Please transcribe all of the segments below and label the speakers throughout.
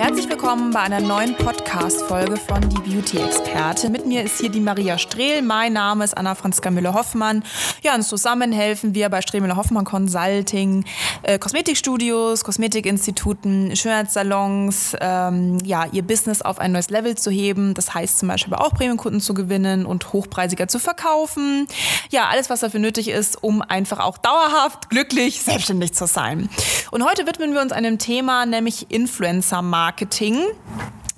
Speaker 1: Herzlich willkommen bei einer neuen Podcast-Folge von Die Beauty-Experte. Mit mir ist hier die Maria Strehl. Mein Name ist Anna Franziska Müller-Hoffmann. Ja, und zusammen helfen wir bei Strehl Müller-Hoffmann Consulting, äh, Kosmetikstudios, Kosmetikinstituten, Schönheitssalons, ähm, ja, ihr Business auf ein neues Level zu heben. Das heißt zum Beispiel auch Premiumkunden zu gewinnen und hochpreisiger zu verkaufen. Ja, alles, was dafür nötig ist, um einfach auch dauerhaft glücklich selbstständig zu sein. Und heute widmen wir uns einem Thema, nämlich Influencer-Marketing. Marketing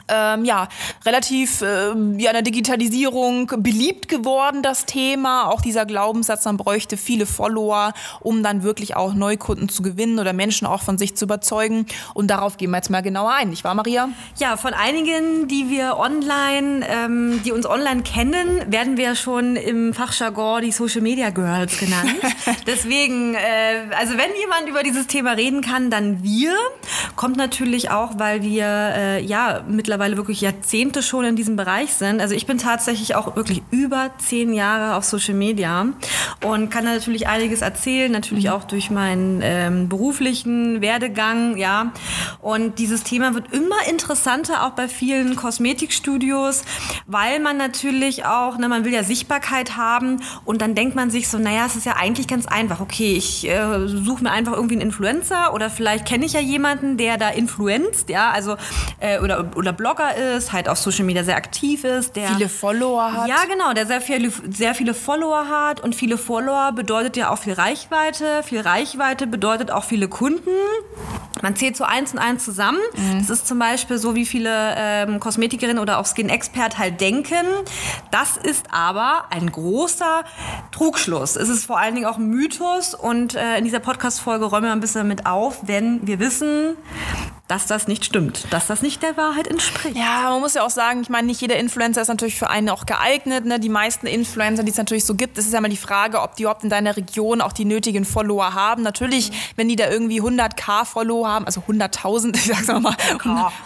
Speaker 1: ähm, ja, relativ äh, ja, in der Digitalisierung beliebt geworden, das Thema. Auch dieser Glaubenssatz, man bräuchte viele Follower, um dann wirklich auch Neukunden zu gewinnen oder Menschen auch von sich zu überzeugen. Und darauf gehen wir jetzt mal genauer ein, nicht wahr, Maria?
Speaker 2: Ja, von einigen, die wir online, ähm, die uns online kennen, werden wir schon im Fachjargon die Social Media Girls genannt. Deswegen, äh, also wenn jemand über dieses Thema reden kann, dann wir. Kommt natürlich auch, weil wir äh, ja mittlerweile mittlerweile wirklich Jahrzehnte schon in diesem Bereich sind. Also ich bin tatsächlich auch wirklich über zehn Jahre auf Social Media und kann da natürlich einiges erzählen, natürlich auch durch meinen ähm, beruflichen Werdegang, ja. Und dieses Thema wird immer interessanter, auch bei vielen Kosmetikstudios, weil man natürlich auch, ne, man will ja Sichtbarkeit haben und dann denkt man sich so, naja, es ist ja eigentlich ganz einfach. Okay, ich äh, suche mir einfach irgendwie einen Influencer oder vielleicht kenne ich ja jemanden, der da influenzt, ja, also äh, oder, oder Blogger ist, halt auf Social Media sehr aktiv ist, der
Speaker 1: viele Follower hat.
Speaker 2: Ja, genau, der sehr viele, sehr viele Follower hat und viele Follower bedeutet ja auch viel Reichweite. Viel Reichweite bedeutet auch viele Kunden. Man zählt so eins und eins zusammen. Mhm. Das ist zum Beispiel so, wie viele ähm, Kosmetikerinnen oder auch Skin-Expert halt denken. Das ist aber ein großer Trugschluss. Es ist vor allen Dingen auch ein Mythos und äh, in dieser Podcast-Folge räumen wir ein bisschen mit auf, denn wir wissen, dass das nicht stimmt, dass das nicht der Wahrheit entspricht.
Speaker 1: Ja, man muss ja auch sagen, ich meine, nicht jeder Influencer ist natürlich für einen auch geeignet. Ne? Die meisten Influencer, die es natürlich so gibt, es ist ja mal die Frage, ob die überhaupt in deiner Region auch die nötigen Follower haben. Natürlich, mhm. wenn die da irgendwie 100k Follower haben, also 100.000, ich sag's mal,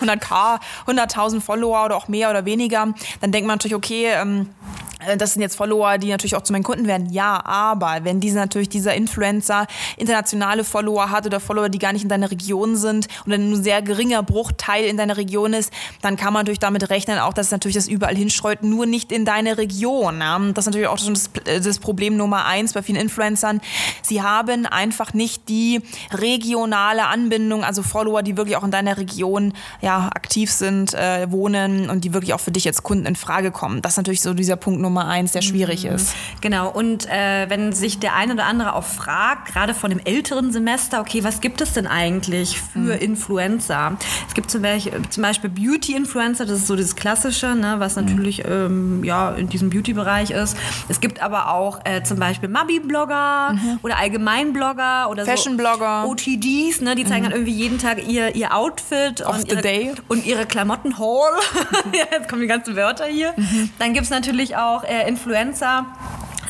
Speaker 1: 100k, 100.000 Follower oder auch mehr oder weniger, dann denkt man natürlich, okay, ähm, äh, das sind jetzt Follower, die natürlich auch zu meinen Kunden werden. Ja, aber wenn diese natürlich dieser Influencer internationale Follower hat oder Follower, die gar nicht in deiner Region sind oder ein sehr geringer Bruchteil in deiner Region ist, dann kann man natürlich damit rechnen, auch dass natürlich das überall hinstreut, nur nicht in deine Region. Ja? Das ist natürlich auch schon das, äh, das Problem Nummer eins bei vielen Influencern. Sie haben einfach nicht die regionale Anbindung, also Follower, die wirklich auch in deiner Region ja, aktiv sind, äh, wohnen und die wirklich auch für dich als Kunden in Frage kommen. Das ist natürlich so dieser Punkt Nummer eins, der schwierig mhm. ist.
Speaker 2: Genau, und äh, wenn sich der eine oder andere auch fragt, gerade von dem älteren Semester, okay, was gibt es denn eigentlich für mhm. Influencer? Es gibt zum Beispiel, Beispiel Beauty-Influencer, das ist so das Klassische, ne, was mhm. natürlich mhm. ähm, ja, in diesem Beauty-Bereich ist. Es gibt aber auch äh, zum Beispiel Mabi-Blogger mhm. oder Allgemein-Blogger oder
Speaker 1: Fashion-Blogger.
Speaker 2: So OTDs, ne, die zeigen dann irgendwie jeden Tag ihr, ihr Outfit und ihre, und ihre Klamotten-Haul. Jetzt kommen die ganzen Wörter hier. Dann gibt es natürlich auch auch äh, Influencer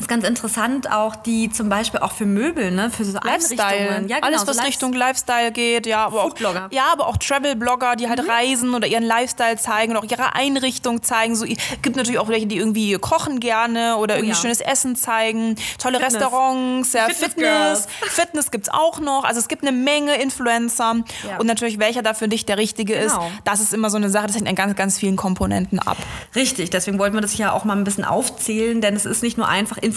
Speaker 2: ist ganz interessant, auch die zum Beispiel auch für Möbel, ne, für so
Speaker 1: Lifestyle. Ja, genau, Alles, was so Richtung Lifestyle geht, ja, aber auch, ja, aber auch Travel-Blogger, die halt mhm. reisen oder ihren Lifestyle zeigen und auch ihre Einrichtung zeigen. So, gibt natürlich auch welche, die irgendwie kochen gerne oder oh, irgendwie ja. schönes Essen zeigen, tolle Fitness. Restaurants, ja, Fitness. Fitness, Fitness gibt's auch noch. Also es gibt eine Menge Influencer ja. und natürlich welcher da für dich der richtige genau. ist. Das ist immer so eine Sache, das hängt an ganz, ganz vielen Komponenten ab.
Speaker 2: Richtig, deswegen wollten wir das ja auch mal ein bisschen aufzählen, denn es ist nicht nur einfach Influencer,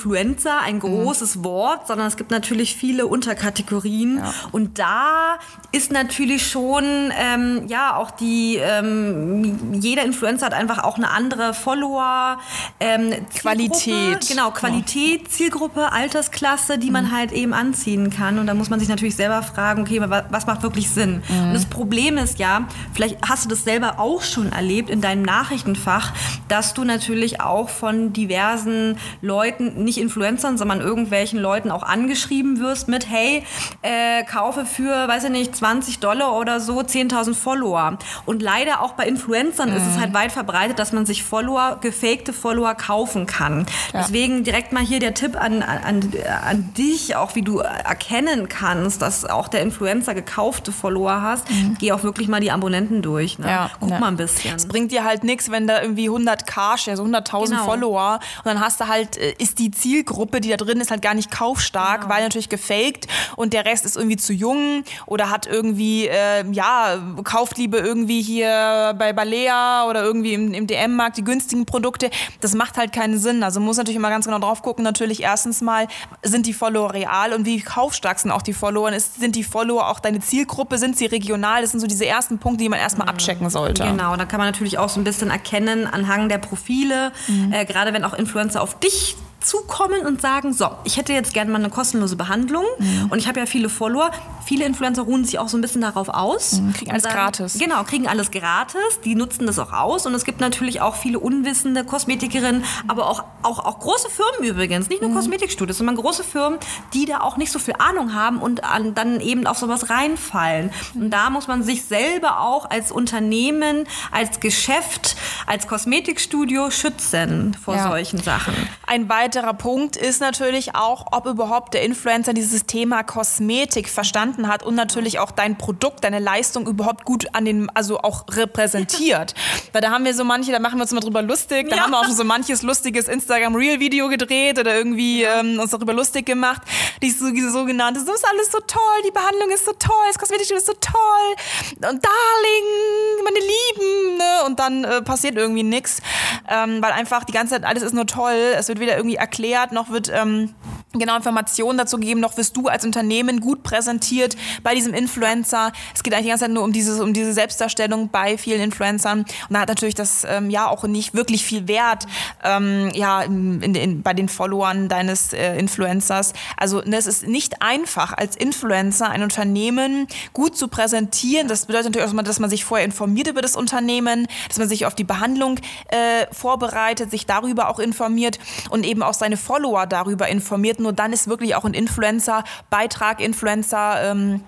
Speaker 2: ein mhm. großes mhm. Wort, sondern es gibt natürlich viele Unterkategorien. Ja. Und da ist natürlich schon, ähm, ja, auch die, ähm, jeder Influencer hat einfach auch eine andere Follower, ähm,
Speaker 1: Qualität.
Speaker 2: Genau, Qualität, ja. Zielgruppe, Altersklasse, die mhm. man halt eben anziehen kann. Und da muss man sich natürlich selber fragen, okay, was macht wirklich Sinn? Mhm. Und das Problem ist ja, vielleicht hast du das selber auch schon erlebt in deinem Nachrichtenfach, dass du natürlich auch von diversen Leuten nicht Influencern, sondern irgendwelchen Leuten auch angeschrieben wirst mit, hey, äh, kaufe für, weiß ich nicht, 20 Dollar oder so 10.000 Follower. Und leider auch bei Influencern mhm. ist es halt weit verbreitet, dass man sich Follower, gefakte Follower kaufen kann. Ja. Deswegen direkt mal hier der Tipp an, an, an dich, auch wie du erkennen kannst, dass auch der Influencer gekaufte Follower hast. Mhm. Geh auch wirklich mal die Abonnenten durch. Ne? Ja, Guck ja. mal ein bisschen.
Speaker 1: Es bringt dir halt nichts, wenn da irgendwie 100k steht, also 100.000 genau. Follower und dann hast du halt, äh, ist die Zielgruppe, die da drin ist, halt gar nicht kaufstark, genau. weil natürlich gefaked und der Rest ist irgendwie zu jung oder hat irgendwie, äh, ja, kauft lieber irgendwie hier bei Balea oder irgendwie im, im DM-Markt die günstigen Produkte. Das macht halt keinen Sinn. Also man muss natürlich immer ganz genau drauf gucken. Natürlich erstens mal, sind die Follower real und wie kaufstark sind auch die Follower? Ist, sind die Follower auch deine Zielgruppe? Sind sie regional? Das sind so diese ersten Punkte, die man erstmal mhm. abchecken sollte.
Speaker 2: Genau, da kann man natürlich auch so ein bisschen erkennen anhand der Profile, mhm. äh, gerade wenn auch Influencer auf dich zukommen und sagen, so, ich hätte jetzt gerne mal eine kostenlose Behandlung mhm. und ich habe ja viele Follower. Viele Influencer ruhen sich auch so ein bisschen darauf aus.
Speaker 1: Mhm, kriegen alles sagen, gratis.
Speaker 2: Genau, kriegen alles gratis. Die nutzen das auch aus und es gibt natürlich auch viele unwissende Kosmetikerinnen, aber auch, auch, auch große Firmen übrigens, nicht nur mhm. Kosmetikstudios, sondern große Firmen, die da auch nicht so viel Ahnung haben und an, dann eben auf sowas reinfallen. Und da muss man sich selber auch als Unternehmen, als Geschäft, als Kosmetikstudio schützen vor ja. solchen Sachen.
Speaker 1: Ein weiterer Punkt ist natürlich auch, ob überhaupt der Influencer dieses Thema Kosmetik verstanden hat und natürlich auch dein Produkt, deine Leistung überhaupt gut an den, also auch repräsentiert. Weil da haben wir so manche, da machen wir uns immer drüber lustig, da ja. haben wir auch schon so manches lustiges Instagram-Reel-Video gedreht oder irgendwie ähm, uns darüber lustig gemacht. Die, sogenannte, so ist alles so toll, die Behandlung ist so toll, das Kosmetik ist so toll und Darling, meine Lieben, ne? und dann äh, passiert irgendwie nichts, ähm, weil einfach die ganze Zeit alles ist nur toll, es wird wieder irgendwie erklärt, noch wird ähm, genau Informationen dazu gegeben, noch wirst du als Unternehmen gut präsentiert bei diesem Influencer. Es geht eigentlich die ganze Zeit nur um, dieses, um diese Selbstdarstellung bei vielen Influencern. Und da hat natürlich das ähm, ja auch nicht wirklich viel Wert ähm, ja, in, in, bei den Followern deines äh, Influencers. Also ne, es ist nicht einfach, als Influencer ein Unternehmen gut zu präsentieren. Das bedeutet natürlich auch, dass man sich vorher informiert über das Unternehmen, dass man sich auf die Behandlung äh, vorbereitet, sich darüber auch informiert und eben auch seine Follower darüber informiert nur dann ist wirklich auch ein Influencer, Beitrag, Influencer, ähm,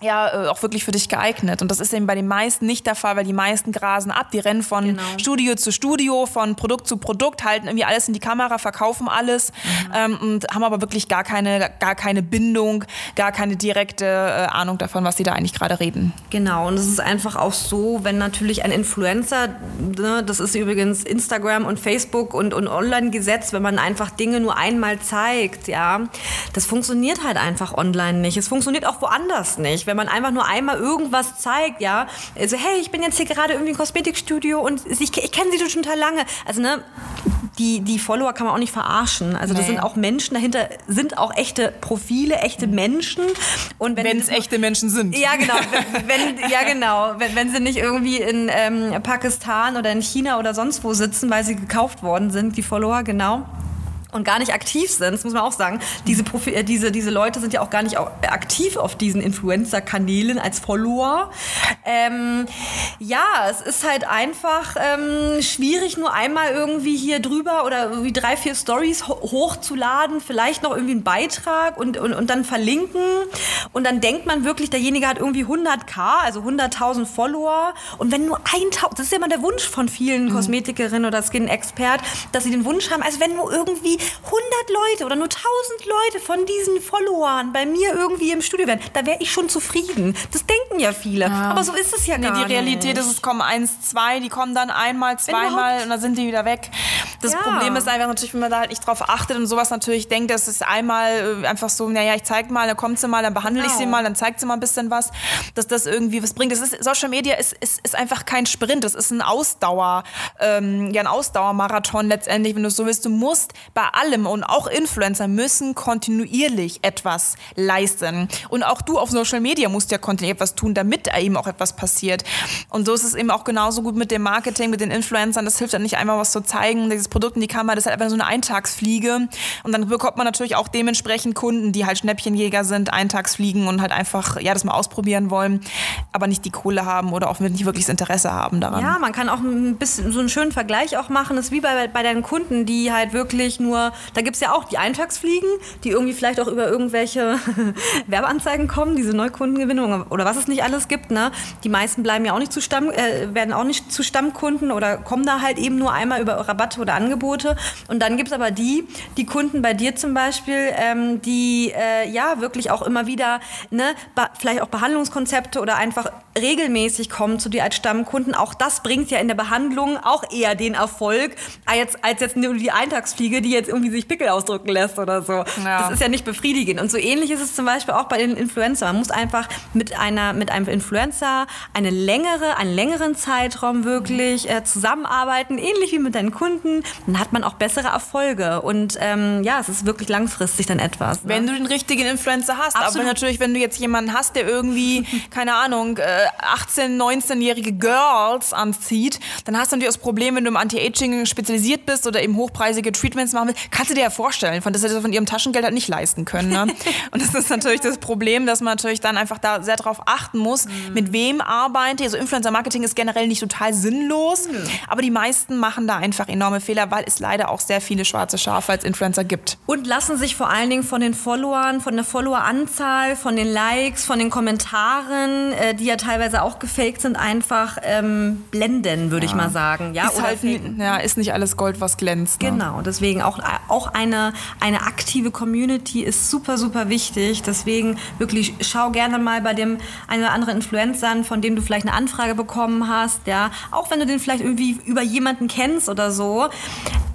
Speaker 1: ja äh, auch wirklich für dich geeignet. Und das ist eben bei den meisten nicht der Fall, weil die meisten grasen ab. Die rennen von genau. Studio zu Studio, von Produkt zu Produkt, halten irgendwie alles in die Kamera, verkaufen alles mhm. ähm, und haben aber wirklich gar keine, gar keine Bindung, gar keine direkte äh, Ahnung davon, was sie da eigentlich gerade reden.
Speaker 2: Genau, und es ist einfach auch so, wenn natürlich ein Influencer, ne, das ist übrigens Instagram und Facebook und, und Online-Gesetz, wenn man einfach Dinge nur einmal zeigt, ja, das funktioniert halt einfach online nicht. Es funktioniert auch woanders nicht wenn man einfach nur einmal irgendwas zeigt, ja, also hey, ich bin jetzt hier gerade irgendwie im Kosmetikstudio und ich, ich kenne sie schon total lange. Also ne, die, die Follower kann man auch nicht verarschen. Also das sind auch Menschen dahinter, sind auch echte Profile, echte Menschen.
Speaker 1: Und wenn es echte Menschen sind.
Speaker 2: Ja, genau. Wenn, wenn ja, genau. Wenn, wenn sie nicht irgendwie in ähm, Pakistan oder in China oder sonst wo sitzen, weil sie gekauft worden sind, die Follower, genau und gar nicht aktiv sind, das muss man auch sagen. Diese, Profi äh, diese, diese Leute sind ja auch gar nicht aktiv auf diesen Influencer-Kanälen als Follower. Ähm, ja, es ist halt einfach ähm, schwierig, nur einmal irgendwie hier drüber oder irgendwie drei, vier Stories ho hochzuladen, vielleicht noch irgendwie einen Beitrag und, und, und dann verlinken. Und dann denkt man wirklich, derjenige hat irgendwie 100k, also 100.000 Follower. Und wenn nur 1.000, das ist ja immer der Wunsch von vielen mhm. Kosmetikerinnen oder Skin-Expert, dass sie den Wunsch haben, also wenn nur irgendwie 100 Leute oder nur 1000 Leute von diesen Followern bei mir irgendwie im Studio wären, da wäre ich schon zufrieden. Das denken ja viele. Ja. Aber so ist es ja nee, gar
Speaker 1: nicht. Die Realität nicht. ist, es kommen eins, zwei, die kommen dann einmal, zweimal und dann sind die wieder weg. Das ja. Problem ist einfach natürlich, wenn man da halt nicht drauf achtet und sowas natürlich denkt, dass es einmal äh, einfach so, naja, ich zeig mal, dann kommt sie mal, dann behandle genau. ich sie genau. mal, dann zeigt sie mal ein bisschen was, dass das irgendwie was bringt. Das ist, Social Media ist, ist, ist einfach kein Sprint, das ist ein Ausdauer, ähm, ja, ein Ausdauermarathon letztendlich, wenn du so willst. Du musst bei allem und auch Influencer müssen kontinuierlich etwas leisten. Und auch du auf Social Media musst ja kontinuierlich etwas tun, damit eben auch etwas passiert. Und so ist es eben auch genauso gut mit dem Marketing, mit den Influencern. Das hilft ja nicht einmal was zu zeigen, dieses das Produkt in die Kamera, das ist halt einfach so eine Eintagsfliege. Und dann bekommt man natürlich auch dementsprechend Kunden, die halt Schnäppchenjäger sind, Eintagsfliegen und halt einfach, ja, das mal ausprobieren wollen, aber nicht die Kohle haben oder auch nicht wirklich das Interesse haben daran.
Speaker 2: Ja, man kann auch ein bisschen so einen schönen Vergleich auch machen. Das ist wie bei, bei deinen Kunden, die halt wirklich nur, da gibt es ja auch die Eintagsfliegen, die irgendwie vielleicht auch über irgendwelche Werbeanzeigen kommen, diese Neukundengewinnung oder was es nicht alles gibt. Ne? Die meisten bleiben ja auch nicht zu Stamm, äh, werden auch nicht zu Stammkunden oder kommen da halt eben nur einmal über Rabatte oder Angebote. Und dann gibt es aber die, die Kunden bei dir zum Beispiel, ähm, die äh, ja wirklich auch immer wieder, ne, vielleicht auch Behandlungskonzepte oder einfach regelmäßig kommen zu dir als Stammkunden. Auch das bringt ja in der Behandlung auch eher den Erfolg, als, als jetzt nur die Eintagsfliege, die jetzt irgendwie sich Pickel ausdrücken lässt oder so. Ja. Das ist ja nicht befriedigend. Und so ähnlich ist es zum Beispiel auch bei den Influencern. Man muss einfach mit, einer, mit einem Influencer eine längere, einen längeren Zeitraum wirklich äh, zusammenarbeiten, ähnlich wie mit deinen Kunden. Dann hat man auch bessere Erfolge. Und ähm, ja, es ist wirklich langfristig dann etwas.
Speaker 1: Ne? Wenn du den richtigen Influencer hast. Absolut. Aber natürlich, wenn du jetzt jemanden hast, der irgendwie, keine Ahnung, äh, 18-, 19-jährige Girls anzieht, dann hast du natürlich das Problem, wenn du im Anti-Aging spezialisiert bist oder eben hochpreisige Treatments machen willst, kannst du dir ja vorstellen, von das sie das von ihrem Taschengeld halt nicht leisten können. Ne? Und das ist natürlich das Problem, dass man natürlich dann einfach da sehr drauf achten muss, mhm. mit wem arbeite. Also Influencer-Marketing ist generell nicht total sinnlos, mhm. aber die meisten machen da einfach enorme Fehler, weil es leider auch sehr viele schwarze Schafe als Influencer gibt.
Speaker 2: Und lassen sich vor allen Dingen von den Followern, von der Followeranzahl, von den Likes, von den Kommentaren, äh, die ja teilweise auch gefaked sind, einfach ähm, blenden, würde ja. ich mal sagen. Ja,
Speaker 1: ist, halt, ja, ist nicht alles Gold, was glänzt.
Speaker 2: Ne? Genau, deswegen auch, auch eine, eine aktive Community ist super, super wichtig. Deswegen wirklich schau gerne mal bei dem einen oder anderen Influencer an, von dem du vielleicht eine Anfrage bekommen hast. Ja, auch wenn du den vielleicht irgendwie über jemanden kennst oder so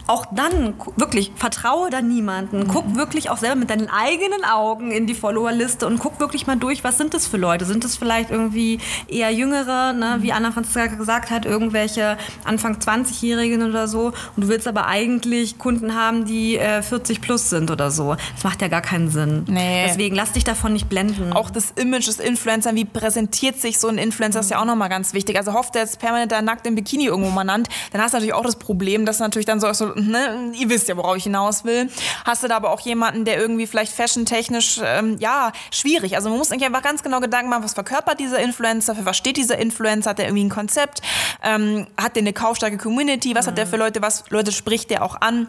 Speaker 2: auch dann wirklich vertraue da niemanden. Guck wirklich auch selber mit deinen eigenen Augen in die Followerliste und guck wirklich mal durch, was sind das für Leute? Sind das vielleicht irgendwie eher jüngere, ne, wie Anna Franziska gesagt hat, irgendwelche Anfang 20-Jährigen oder so und du willst aber eigentlich Kunden haben, die äh, 40 plus sind oder so. Das macht ja gar keinen Sinn. Nee. Deswegen lass dich davon nicht blenden.
Speaker 1: Auch das Image des Influencers, wie präsentiert sich so ein Influencer, ist ja auch nochmal ganz wichtig. Also hofft er jetzt permanent da nackt im Bikini irgendwo mal nannt, dann hast du natürlich auch das Problem, dass natürlich dann so, so ne, ihr wisst ja, worauf ich hinaus will. Hast du da aber auch jemanden, der irgendwie vielleicht fashiontechnisch, ähm, ja, schwierig. Also man muss eigentlich einfach ganz genau Gedanken machen, was verkörpert dieser Influencer, für was steht dieser Influencer, hat der irgendwie ein Konzept, ähm, hat der eine kaufstarke Community, was mhm. hat der für Leute, was Leute spricht der auch an.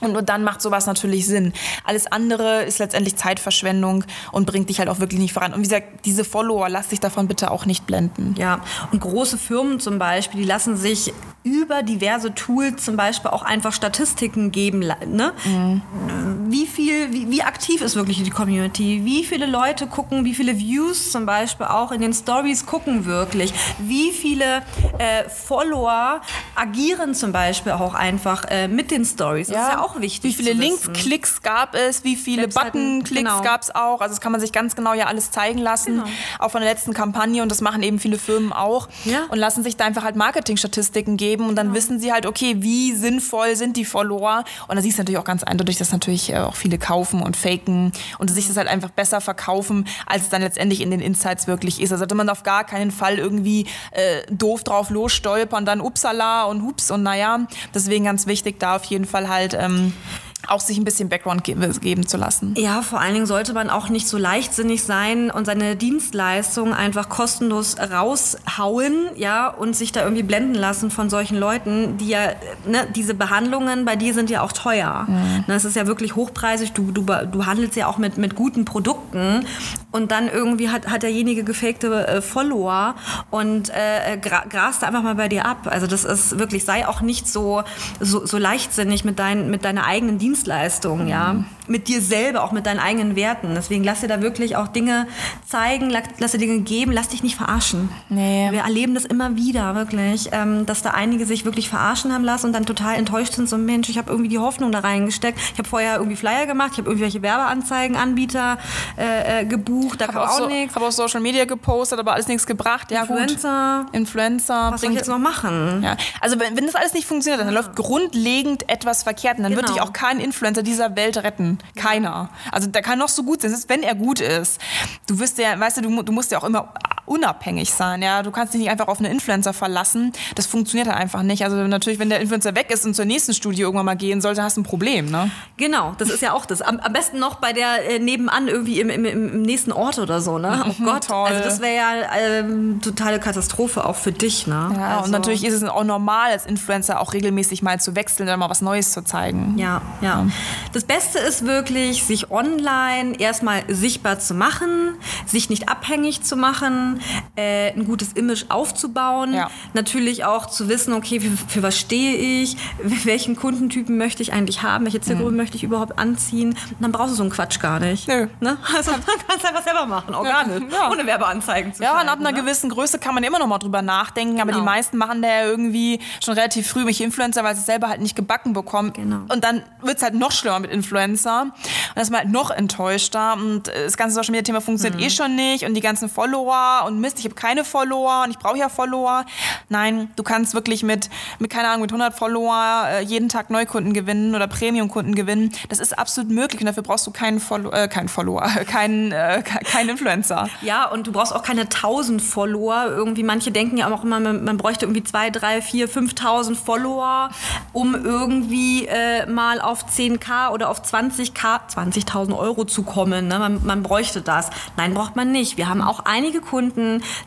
Speaker 1: Und nur dann macht sowas natürlich Sinn. Alles andere ist letztendlich Zeitverschwendung und bringt dich halt auch wirklich nicht voran. Und wie gesagt, diese Follower, lass dich davon bitte auch nicht blenden.
Speaker 2: Ja, und große Firmen zum Beispiel, die lassen sich über diverse Tools zum Beispiel auch einfach Statistiken geben. Ne? Mhm. Wie viel, wie, wie, aktiv ist wirklich die Community? Wie viele Leute gucken, wie viele Views zum Beispiel auch in den Stories gucken wirklich? Wie viele äh, Follower agieren zum Beispiel auch einfach äh, mit den Stories?
Speaker 1: Ja. Auch wichtig. Wie viele Links, Klicks gab es? Wie viele Button-Klicks genau. gab es auch? Also das kann man sich ganz genau ja alles zeigen lassen. Genau. Auch von der letzten Kampagne und das machen eben viele Firmen auch. Ja. Und lassen sich da einfach halt Marketingstatistiken geben und dann ja. wissen sie halt, okay, wie sinnvoll sind die Follower. Und da siehst du natürlich auch ganz eindeutig, dass natürlich äh, auch viele kaufen und faken und sich das halt einfach besser verkaufen, als es dann letztendlich in den Insights wirklich ist. Also sollte man auf gar keinen Fall irgendwie äh, doof drauf losstolpern, dann upsala und hups und naja. Deswegen ganz wichtig, da auf jeden Fall halt ähm, um, auch sich ein bisschen Background geben zu lassen.
Speaker 2: Ja, vor allen Dingen sollte man auch nicht so leichtsinnig sein und seine Dienstleistung einfach kostenlos raushauen, ja, und sich da irgendwie blenden lassen von solchen Leuten, die ja, ne, diese Behandlungen bei dir sind ja auch teuer. Mhm. Das ist ja wirklich hochpreisig. Du, du, du handelst ja auch mit, mit guten Produkten und dann irgendwie hat, hat derjenige gefakte äh, Follower und äh, gra grast einfach mal bei dir ab. Also das ist wirklich, sei auch nicht so, so, so leichtsinnig mit, dein, mit deiner eigenen Dienstleistung Dienstleistung, ja, mit dir selber, auch mit deinen eigenen Werten. Deswegen lass dir da wirklich auch Dinge zeigen, lass dir Dinge geben, lass dich nicht verarschen. Nee. Wir erleben das immer wieder, wirklich, ähm, dass da einige sich wirklich verarschen haben lassen und dann total enttäuscht sind, so Mensch, ich habe irgendwie die Hoffnung da reingesteckt. Ich habe vorher irgendwie Flyer gemacht, ich habe irgendwelche Werbeanzeigen, Anbieter äh, äh, gebucht, da hab kam auch,
Speaker 1: so,
Speaker 2: nichts.
Speaker 1: habe auf Social Media gepostet, aber alles nichts gebracht. Ja,
Speaker 2: Influencer.
Speaker 1: Gut. Influencer.
Speaker 2: Was soll ich jetzt noch machen?
Speaker 1: Ja. Also wenn, wenn das alles nicht funktioniert, dann ja. läuft grundlegend etwas verkehrt und dann genau. wird dich auch kein Influencer dieser Welt retten. Keiner. Also der kann noch so gut sein, selbst wenn er gut ist. Du wirst ja, weißt du, du, du musst ja auch immer unabhängig sein. Ja, du kannst dich nicht einfach auf einen Influencer verlassen. Das funktioniert halt einfach nicht. Also natürlich, wenn der Influencer weg ist und zur nächsten Studie irgendwann mal gehen sollte, hast du ein Problem. Ne?
Speaker 2: Genau, das ist ja auch das. Am, am besten noch bei der äh, nebenan irgendwie im, im, im, nächsten Ort oder so. Ne? Oh Gott, Toll. also das wäre ja ähm, totale Katastrophe auch für dich. Ne?
Speaker 1: Ja,
Speaker 2: also.
Speaker 1: und natürlich ist es auch normal als Influencer auch regelmäßig mal zu wechseln oder mal was Neues zu zeigen.
Speaker 2: Ja, ja. ja. Das Beste ist wirklich, sich online erstmal sichtbar zu machen, sich nicht abhängig zu machen, äh, ein gutes Image aufzubauen. Ja. Natürlich auch zu wissen, okay, für, für, was stehe ich, welchen Kundentypen möchte ich eigentlich haben, welche Zielgruppe mhm. möchte ich überhaupt anziehen. Und dann brauchst du so einen Quatsch gar nicht. Nö. Ne? Also dann kannst du einfach selber machen, organisch, ja. ohne Werbeanzeigen zu
Speaker 1: Ja, und ab einer ne? gewissen Größe kann man immer noch mal drüber nachdenken, aber genau. die meisten machen da ja irgendwie schon relativ früh welche Influencer, weil sie es selber halt nicht gebacken bekommen. Genau. Und dann wird es halt noch schlimmer mit Influencer. Und dann ist man halt noch enttäuschter. Und das ganze Social Media Thema funktioniert mhm. eh schon nicht. Und die ganzen Follower und Mist, ich habe keine Follower und ich brauche ja Follower. Nein, du kannst wirklich mit, mit keine Ahnung, mit 100 Follower äh, jeden Tag Neukunden gewinnen oder Premium-Kunden gewinnen. Das ist absolut möglich und dafür brauchst du keinen, Follow äh, keinen Follower, keinen, äh, keinen Influencer.
Speaker 2: Ja, und du brauchst auch keine 1000 Follower. Irgendwie, manche denken ja auch immer, man, man bräuchte irgendwie 2, 3, 4, 5000 Follower, um irgendwie äh, mal auf 10k oder auf 20k, 20.000 Euro zu kommen. Ne? Man, man bräuchte das. Nein, braucht man nicht. Wir haben auch einige Kunden,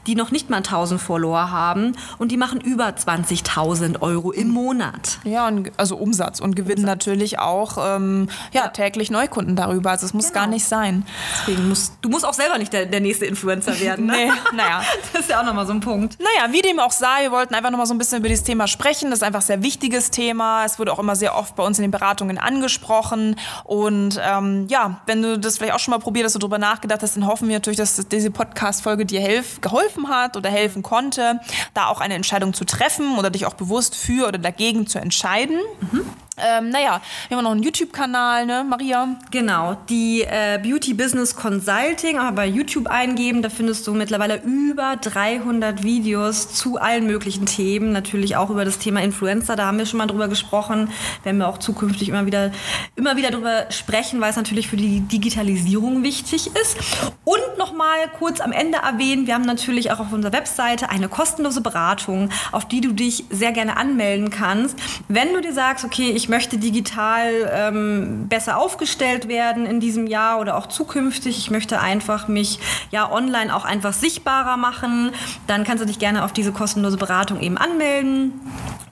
Speaker 2: die noch nicht mal 1000 Follower haben und die machen über 20.000 Euro im Monat.
Speaker 1: Ja, also Umsatz und gewinnen Umsatz. natürlich auch ähm, ja, täglich Neukunden darüber. Also es muss genau. gar nicht sein.
Speaker 2: Deswegen musst du musst auch selber nicht der, der nächste Influencer werden. Ne? nee, naja. Das ist ja auch nochmal so ein Punkt.
Speaker 1: Naja, wie dem auch sei, wir wollten einfach nochmal so ein bisschen über dieses Thema sprechen. Das ist einfach ein sehr wichtiges Thema. Es wurde auch immer sehr oft bei uns in den Beratungen angesprochen. Und ähm, ja, wenn du das vielleicht auch schon mal probiert hast und darüber nachgedacht hast, dann hoffen wir natürlich, dass diese Podcast-Folge dir helf, geholfen hat oder helfen konnte, da auch eine Entscheidung zu treffen oder dich auch bewusst für oder dagegen zu entscheiden. Mhm. Ähm, naja, wir haben noch einen YouTube-Kanal, ne, Maria?
Speaker 2: Genau, die äh, Beauty Business Consulting, aber bei YouTube eingeben, da findest du mittlerweile über 300 Videos zu allen möglichen Themen, natürlich auch über das Thema Influencer, da haben wir schon mal drüber gesprochen, werden wir auch zukünftig immer wieder, immer wieder drüber sprechen, weil es natürlich für die Digitalisierung wichtig ist. Und nochmal kurz am Ende erwähnen, wir haben natürlich auch auf unserer Webseite eine kostenlose Beratung, auf die du dich sehr gerne anmelden kannst. Wenn du dir sagst, okay, ich möchte digital ähm, besser aufgestellt werden in diesem Jahr oder auch zukünftig. Ich möchte einfach mich ja online auch einfach sichtbarer machen. Dann kannst du dich gerne auf diese kostenlose Beratung eben anmelden.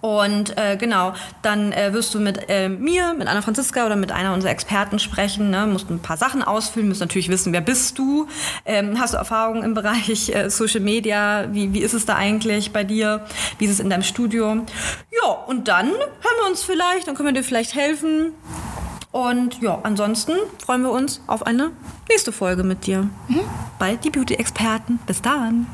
Speaker 2: Und äh, genau, dann äh, wirst du mit äh, mir, mit Anna Franziska oder mit einer unserer Experten sprechen. Ne? Musst ein paar Sachen ausfüllen, musst natürlich wissen, wer bist du? Ähm, hast du Erfahrung im Bereich äh, Social Media? Wie, wie ist es da eigentlich bei dir? Wie ist es in deinem Studio? Ja, und dann hören wir uns vielleicht, dann können wir dir vielleicht helfen. Und ja, ansonsten freuen wir uns auf eine nächste Folge mit dir. Mhm. Bei die Beauty-Experten. Bis dann.